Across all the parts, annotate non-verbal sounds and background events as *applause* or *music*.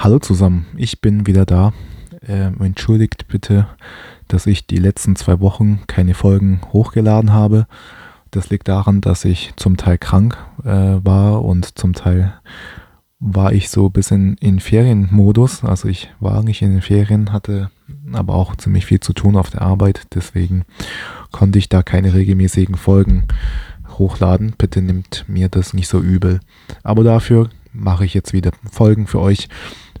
Hallo zusammen, ich bin wieder da. Ähm, entschuldigt bitte, dass ich die letzten zwei Wochen keine Folgen hochgeladen habe. Das liegt daran, dass ich zum Teil krank äh, war und zum Teil war ich so ein bisschen in Ferienmodus. Also ich war nicht in den Ferien, hatte aber auch ziemlich viel zu tun auf der Arbeit. Deswegen konnte ich da keine regelmäßigen Folgen hochladen. Bitte nimmt mir das nicht so übel. Aber dafür mache ich jetzt wieder Folgen für euch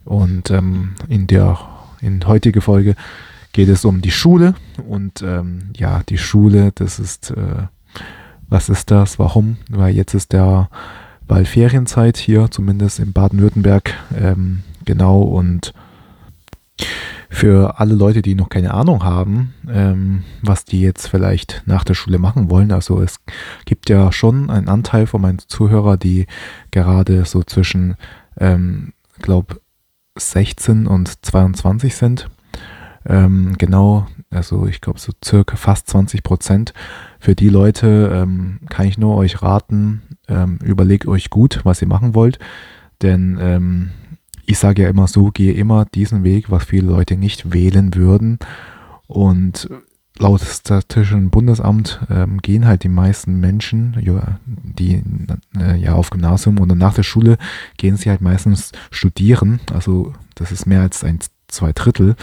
und ähm, in der in heutige Folge geht es um die Schule. Und ähm, ja, die Schule, das ist, äh, was ist das? Warum? Weil jetzt ist der bald Ferienzeit hier, zumindest in Baden-Württemberg. Ähm, genau. Und für alle Leute, die noch keine Ahnung haben, ähm, was die jetzt vielleicht nach der Schule machen wollen. Also es gibt ja schon einen Anteil von meinen Zuhörern, die gerade so zwischen, ähm, glaube 16 und 22 sind. Ähm, genau, also ich glaube so circa fast 20 Prozent. Für die Leute ähm, kann ich nur euch raten, ähm, überlegt euch gut, was ihr machen wollt. Denn ähm, ich sage ja immer so, gehe immer diesen Weg, was viele Leute nicht wählen würden. Und laut Statistischen Bundesamt ähm, gehen halt die meisten Menschen, die äh, ja auf Gymnasium oder nach der Schule gehen sie halt meistens studieren. Also das ist mehr als ein zwei Drittel,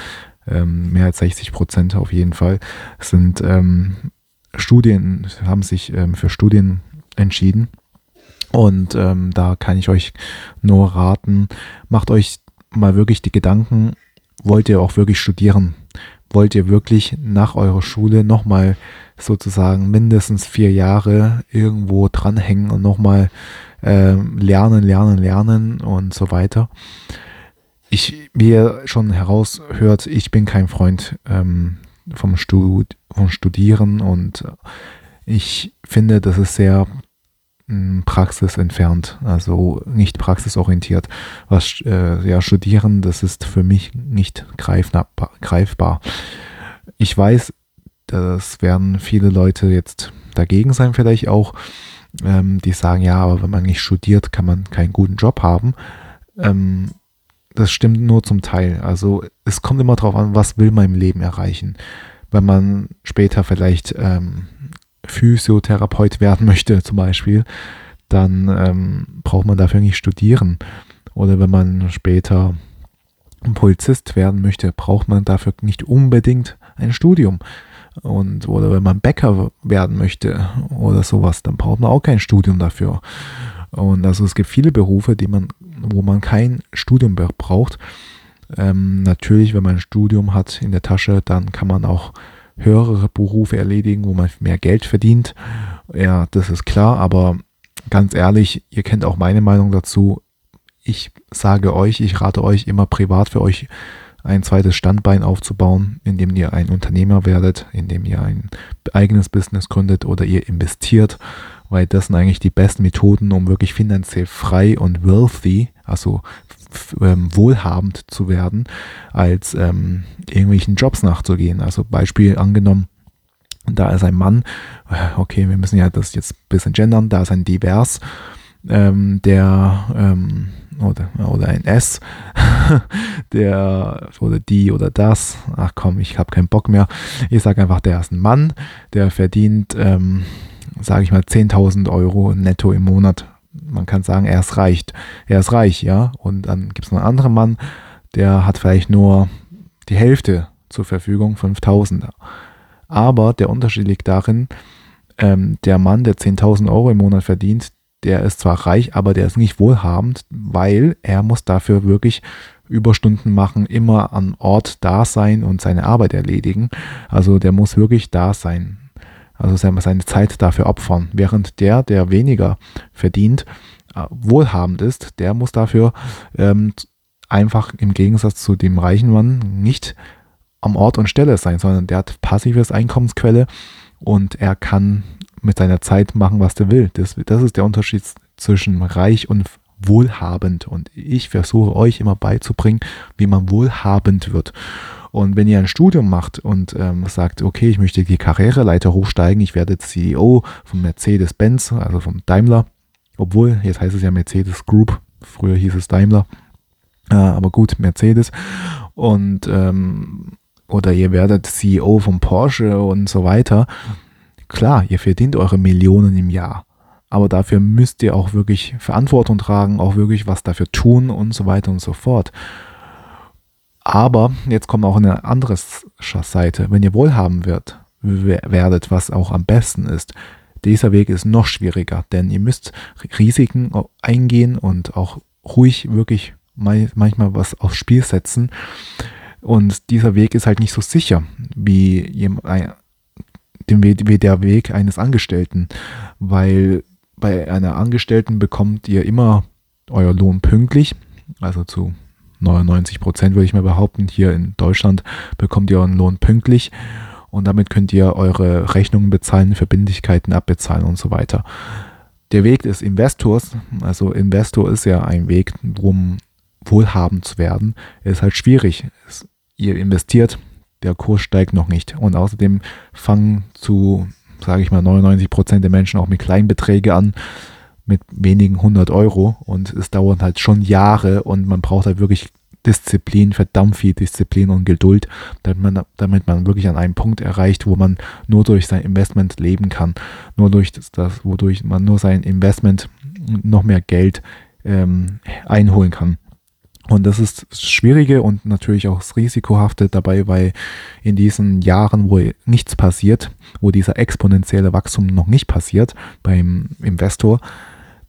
ähm, mehr als 60 Prozent auf jeden Fall sind ähm, Studien, haben sich ähm, für Studien entschieden. Und ähm, da kann ich euch nur raten, macht euch mal wirklich die Gedanken, wollt ihr auch wirklich studieren? Wollt ihr wirklich nach eurer Schule nochmal sozusagen mindestens vier Jahre irgendwo dranhängen und nochmal äh, lernen, lernen, lernen und so weiter. Ich, wie ihr schon heraushört, ich bin kein Freund ähm, vom, Stud vom Studieren und ich finde, das ist sehr Praxis entfernt, also nicht praxisorientiert. Was äh, ja studieren, das ist für mich nicht greifbar. Ich weiß, das werden viele Leute jetzt dagegen sein, vielleicht auch, ähm, die sagen, ja, aber wenn man nicht studiert, kann man keinen guten Job haben. Ähm, das stimmt nur zum Teil. Also es kommt immer darauf an, was will man im Leben erreichen. Wenn man später vielleicht ähm, Physiotherapeut werden möchte zum Beispiel, dann ähm, braucht man dafür nicht studieren. Oder wenn man später Polizist werden möchte, braucht man dafür nicht unbedingt ein Studium. Und, oder wenn man Bäcker werden möchte oder sowas, dann braucht man auch kein Studium dafür. Und also es gibt viele Berufe, die man, wo man kein Studium braucht. Ähm, natürlich, wenn man ein Studium hat in der Tasche, dann kann man auch höhere Berufe erledigen, wo man mehr Geld verdient. Ja, das ist klar, aber ganz ehrlich, ihr kennt auch meine Meinung dazu. Ich sage euch, ich rate euch immer privat für euch ein zweites Standbein aufzubauen, indem ihr ein Unternehmer werdet, indem ihr ein eigenes Business gründet oder ihr investiert, weil das sind eigentlich die besten Methoden, um wirklich finanziell frei und wealthy, also ähm, wohlhabend zu werden, als ähm, irgendwelchen Jobs nachzugehen. Also Beispiel angenommen, da ist ein Mann, äh, okay, wir müssen ja das jetzt ein bisschen gendern, da ist ein Divers, ähm, der ähm, oder, oder ein S, *laughs* der oder die oder das, ach komm, ich habe keinen Bock mehr. Ich sage einfach, der ist ein Mann, der verdient, ähm, sage ich mal, 10.000 Euro netto im Monat man kann sagen, er ist reich. Er ist reich, ja. Und dann gibt es noch einen anderen Mann, der hat vielleicht nur die Hälfte zur Verfügung, 5000. Aber der Unterschied liegt darin, ähm, der Mann, der 10.000 Euro im Monat verdient, der ist zwar reich, aber der ist nicht wohlhabend, weil er muss dafür wirklich Überstunden machen, immer an Ort da sein und seine Arbeit erledigen. Also der muss wirklich da sein also seine Zeit dafür opfern. Während der, der weniger verdient, äh, wohlhabend ist, der muss dafür ähm, einfach im Gegensatz zu dem reichen Mann nicht am Ort und Stelle sein, sondern der hat passives Einkommensquelle und er kann mit seiner Zeit machen, was er will. Das, das ist der Unterschied zwischen reich und wohlhabend. Und ich versuche euch immer beizubringen, wie man wohlhabend wird. Und wenn ihr ein Studium macht und ähm, sagt, okay, ich möchte die Karriereleiter hochsteigen, ich werde CEO von Mercedes-Benz, also vom Daimler, obwohl, jetzt heißt es ja Mercedes Group, früher hieß es Daimler. Äh, aber gut, Mercedes. Und ähm, oder ihr werdet CEO von Porsche und so weiter. Klar, ihr verdient eure Millionen im Jahr. Aber dafür müsst ihr auch wirklich Verantwortung tragen, auch wirklich was dafür tun und so weiter und so fort. Aber jetzt kommt auch eine andere Seite. Wenn ihr wohlhaben wird, werdet, was auch am besten ist, dieser Weg ist noch schwieriger, denn ihr müsst Risiken eingehen und auch ruhig wirklich manchmal was aufs Spiel setzen. Und dieser Weg ist halt nicht so sicher wie der Weg eines Angestellten, weil bei einer Angestellten bekommt ihr immer euer Lohn pünktlich, also zu 99 Prozent würde ich mal behaupten. Hier in Deutschland bekommt ihr euren Lohn pünktlich und damit könnt ihr eure Rechnungen bezahlen, Verbindlichkeiten abbezahlen und so weiter. Der Weg des Investors, also Investor ist ja ein Weg, um wohlhabend zu werden, ist halt schwierig. ihr investiert, der Kurs steigt noch nicht und außerdem fangen zu, sage ich mal, 99 Prozent der Menschen auch mit Kleinbeträgen an mit wenigen hundert Euro und es dauert halt schon Jahre und man braucht halt wirklich Disziplin, verdammt viel Disziplin und Geduld, damit man, damit man wirklich an einen Punkt erreicht, wo man nur durch sein Investment leben kann, nur durch das, das wodurch man nur sein Investment noch mehr Geld ähm, einholen kann. Und das ist das Schwierige und natürlich auch das Risikohafte dabei, weil in diesen Jahren, wo nichts passiert, wo dieser exponentielle Wachstum noch nicht passiert beim Investor,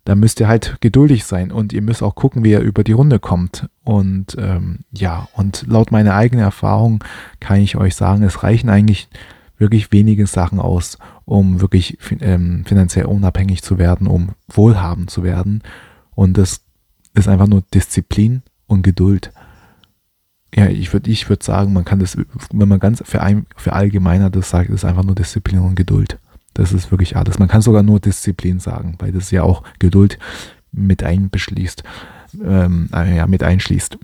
da müsst ihr halt geduldig sein und ihr müsst auch gucken, wie ihr über die Runde kommt. Und ähm, ja, und laut meiner eigenen Erfahrung kann ich euch sagen, es reichen eigentlich wirklich wenige Sachen aus, um wirklich ähm, finanziell unabhängig zu werden, um wohlhabend zu werden. Und das ist einfach nur Disziplin und Geduld. Ja, ich würde ich würd sagen, man kann das, wenn man ganz für, ein, für allgemeiner das sagt, ist einfach nur Disziplin und Geduld. Das ist wirklich alles. Man kann sogar nur Disziplin sagen, weil das ja auch Geduld mit einbeschließt, ähm, äh, ja, mit einschließt.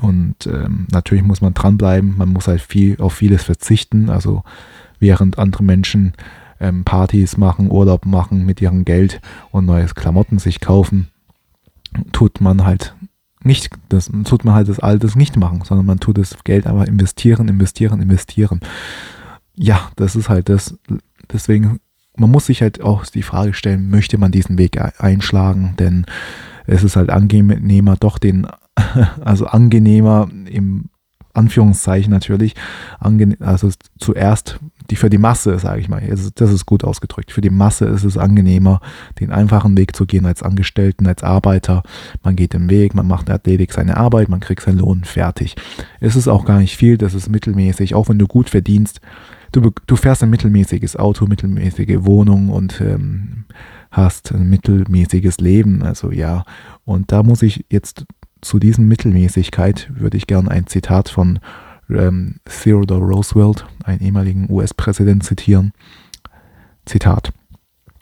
Und ähm, natürlich muss man dranbleiben, man muss halt viel auf vieles verzichten. Also während andere Menschen ähm, Partys machen, Urlaub machen mit ihrem Geld und neues Klamotten sich kaufen, tut man halt nicht, das tut man halt das Altes nicht machen, sondern man tut das Geld aber investieren, investieren, investieren. Ja, das ist halt das Deswegen, man muss sich halt auch die Frage stellen, möchte man diesen Weg einschlagen? Denn es ist halt angenehmer, doch den, *laughs* also angenehmer im Anführungszeichen natürlich, also zuerst die für die Masse, sage ich mal, das ist gut ausgedrückt. Für die Masse ist es angenehmer, den einfachen Weg zu gehen als Angestellten, als Arbeiter. Man geht den Weg, man macht erledigt seine Arbeit, man kriegt seinen Lohn fertig. Es ist auch gar nicht viel, das ist mittelmäßig, auch wenn du gut verdienst, du, du fährst ein mittelmäßiges Auto, mittelmäßige Wohnung und ähm, hast ein mittelmäßiges Leben. Also ja, und da muss ich jetzt zu diesem Mittelmäßigkeit, würde ich gerne ein Zitat von ähm, Theodore Roosevelt, einem ehemaligen US-Präsident, zitieren. Zitat.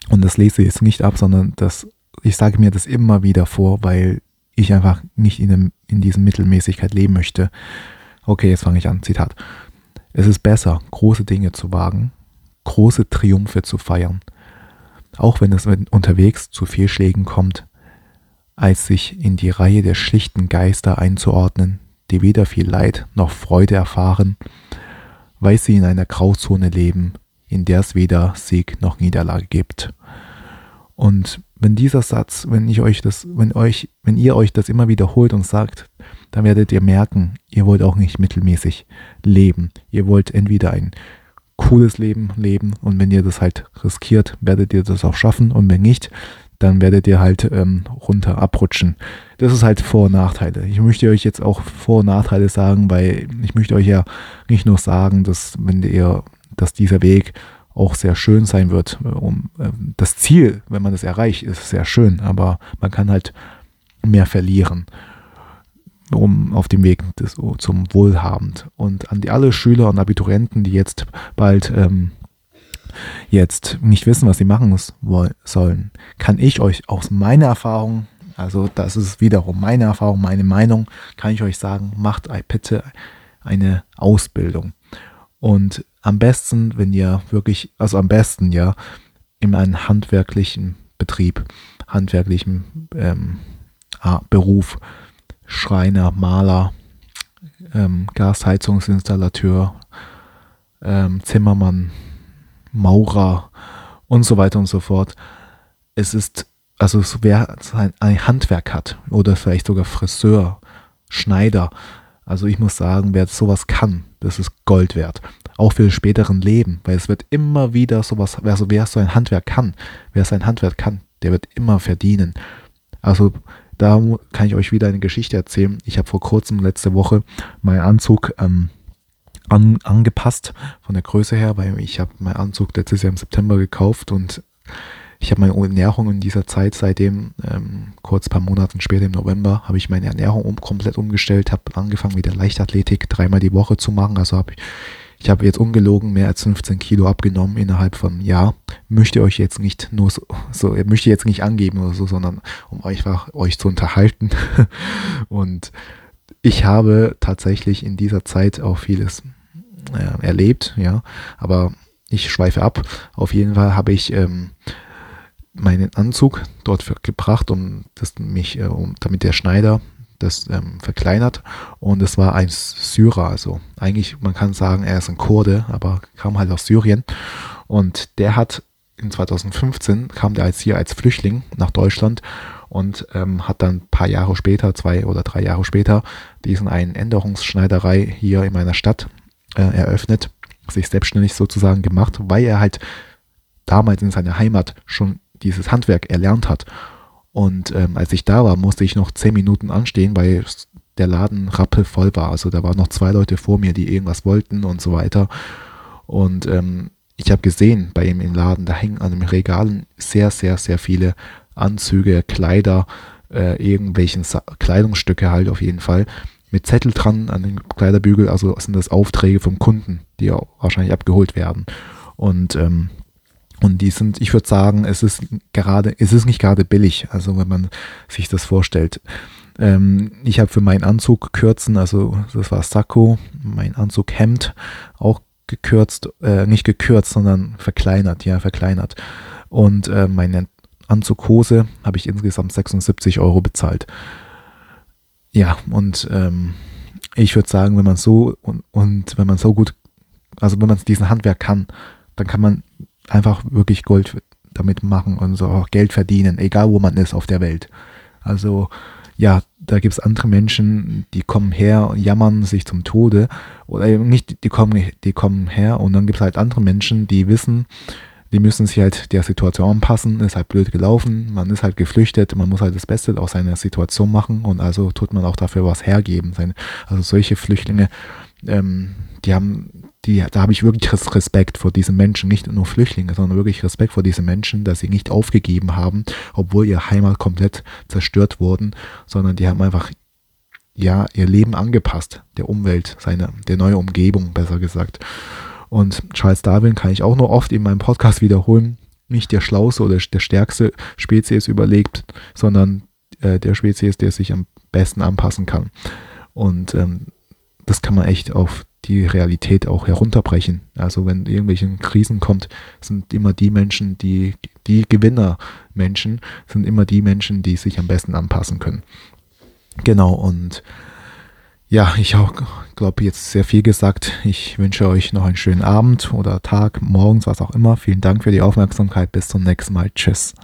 Und das lese ich jetzt nicht ab, sondern das, ich sage mir das immer wieder vor, weil ich einfach nicht in, dem, in diesem Mittelmäßigkeit leben möchte. Okay, jetzt fange ich an. Zitat. Es ist besser, große Dinge zu wagen, große Triumphe zu feiern, auch wenn es unterwegs zu Fehlschlägen kommt, als sich in die Reihe der schlichten Geister einzuordnen, die weder viel Leid noch Freude erfahren, weil sie in einer Grauzone leben, in der es weder Sieg noch Niederlage gibt. Und wenn dieser Satz, wenn ich euch das, wenn euch, wenn ihr euch das immer wiederholt und sagt, dann werdet ihr merken, ihr wollt auch nicht mittelmäßig leben. Ihr wollt entweder ein cooles Leben leben und wenn ihr das halt riskiert, werdet ihr das auch schaffen und wenn nicht, dann werdet ihr halt ähm, runter abrutschen. Das ist halt Vor- und Nachteile. Ich möchte euch jetzt auch Vor- und Nachteile sagen, weil ich möchte euch ja nicht nur sagen, dass wenn ihr, dass dieser Weg auch sehr schön sein wird. Um, äh, das Ziel, wenn man das erreicht, ist sehr schön, aber man kann halt mehr verlieren um auf dem Weg des, zum Wohlhabend. Und an die alle Schüler und Abiturienten, die jetzt bald ähm, jetzt nicht wissen, was sie machen sollen, kann ich euch aus meiner Erfahrung, also das ist wiederum meine Erfahrung, meine Meinung, kann ich euch sagen, macht bitte eine Ausbildung. Und am besten, wenn ihr wirklich, also am besten ja, in einem handwerklichen Betrieb, handwerklichen ähm, Beruf Schreiner, Maler, ähm, Gasheizungsinstallateur, ähm, Zimmermann, Maurer und so weiter und so fort. Es ist, also wer ein Handwerk hat oder vielleicht sogar Friseur, Schneider, also ich muss sagen, wer sowas kann, das ist Gold wert. Auch für späteren Leben, weil es wird immer wieder sowas, also wer so ein Handwerk kann, wer sein Handwerk kann, der wird immer verdienen. Also da kann ich euch wieder eine Geschichte erzählen. Ich habe vor kurzem, letzte Woche, meinen Anzug ähm, an, angepasst von der Größe her, weil ich habe meinen Anzug letztes Jahr im September gekauft und ich habe meine Ernährung in dieser Zeit seitdem, ähm, kurz ein paar Monaten später im November, habe ich meine Ernährung um, komplett umgestellt, habe angefangen wieder Leichtathletik dreimal die Woche zu machen. Also habe ich, ich habe jetzt ungelogen mehr als 15 Kilo abgenommen innerhalb von einem Jahr. Möchte euch jetzt nicht nur so, so möchte jetzt nicht angeben oder so, sondern um einfach euch zu unterhalten. *laughs* Und ich habe tatsächlich in dieser Zeit auch vieles äh, erlebt, ja, aber ich schweife ab. Auf jeden Fall habe ich ähm, meinen Anzug dort gebracht, um das mich, äh, um, damit der Schneider das ähm, verkleinert. Und es war ein Syrer, also eigentlich, man kann sagen, er ist ein Kurde, aber kam halt aus Syrien. Und der hat in 2015 kam der als hier als Flüchtling nach Deutschland und ähm, hat dann ein paar Jahre später, zwei oder drei Jahre später, diesen einen Änderungsschneiderei hier in meiner Stadt äh, eröffnet, sich selbstständig sozusagen gemacht, weil er halt damals in seiner Heimat schon dieses Handwerk erlernt hat. Und ähm, als ich da war, musste ich noch zehn Minuten anstehen, weil der Laden rappelvoll war. Also da waren noch zwei Leute vor mir, die irgendwas wollten und so weiter. Und ähm, ich habe gesehen bei ihm im Laden, da hängen an den Regalen sehr, sehr, sehr viele Anzüge, Kleider, äh, irgendwelchen Sa Kleidungsstücke halt auf jeden Fall. Mit Zettel dran an den Kleiderbügel, also sind das Aufträge vom Kunden, die wahrscheinlich abgeholt werden. Und ähm, und die sind, ich würde sagen, es ist gerade, es ist nicht gerade billig, also wenn man sich das vorstellt. Ähm, ich habe für meinen Anzug kürzen, also das war Sakko, mein Anzug Hemd auch gekürzt, äh, nicht gekürzt, sondern verkleinert, ja, verkleinert. Und äh, meine Anzughose habe ich insgesamt 76 Euro bezahlt. Ja, und ähm, ich würde sagen, wenn man so und, und wenn man so gut, also wenn man diesen Handwerk kann, dann kann man einfach wirklich Gold damit machen und so auch Geld verdienen, egal wo man ist auf der Welt. Also ja, da gibt es andere Menschen, die kommen her und jammern sich zum Tode. Oder eben nicht, die kommen, die kommen her und dann gibt es halt andere Menschen, die wissen, die müssen sich halt der Situation anpassen, ist halt blöd gelaufen, man ist halt geflüchtet, man muss halt das Beste aus seiner Situation machen und also tut man auch dafür was hergeben. Also solche Flüchtlinge, ähm, die haben die, da habe ich wirklich Respekt vor diesen Menschen, nicht nur Flüchtlinge, sondern wirklich Respekt vor diesen Menschen, dass sie nicht aufgegeben haben, obwohl ihr Heimat komplett zerstört wurden, sondern die haben einfach ja ihr Leben angepasst, der Umwelt, seine, der neue Umgebung, besser gesagt. Und Charles Darwin kann ich auch nur oft in meinem Podcast wiederholen, nicht der schlauste oder der stärkste Spezies überlegt, sondern äh, der Spezies, der sich am besten anpassen kann. Und ähm, das kann man echt auf die Realität auch herunterbrechen. Also wenn irgendwelche Krisen kommt, sind immer die Menschen, die, die Gewinnermenschen, sind immer die Menschen, die sich am besten anpassen können. Genau, und ja, ich glaube jetzt sehr viel gesagt. Ich wünsche euch noch einen schönen Abend oder Tag, morgens, was auch immer. Vielen Dank für die Aufmerksamkeit. Bis zum nächsten Mal. Tschüss.